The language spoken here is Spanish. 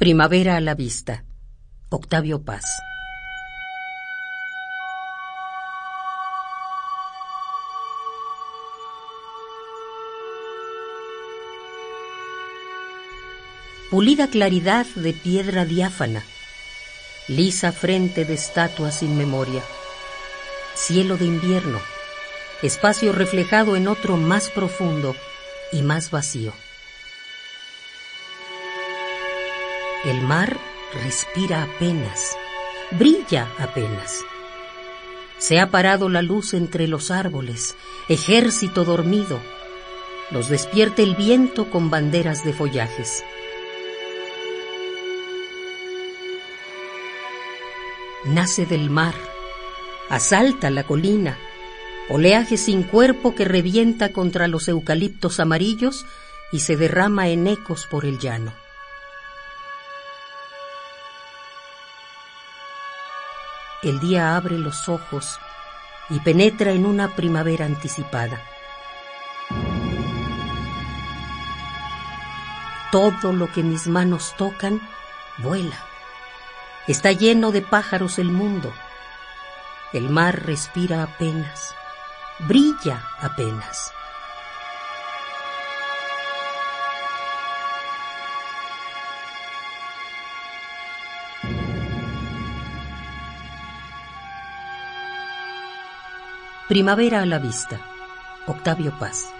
Primavera a la vista. Octavio Paz. Pulida claridad de piedra diáfana, lisa frente de estatua sin memoria, cielo de invierno, espacio reflejado en otro más profundo y más vacío. El mar respira apenas, brilla apenas. Se ha parado la luz entre los árboles, ejército dormido. Los despierte el viento con banderas de follajes. Nace del mar, asalta la colina, oleaje sin cuerpo que revienta contra los eucaliptos amarillos y se derrama en ecos por el llano. El día abre los ojos y penetra en una primavera anticipada. Todo lo que mis manos tocan vuela. Está lleno de pájaros el mundo. El mar respira apenas, brilla apenas. Primavera a la vista. Octavio Paz.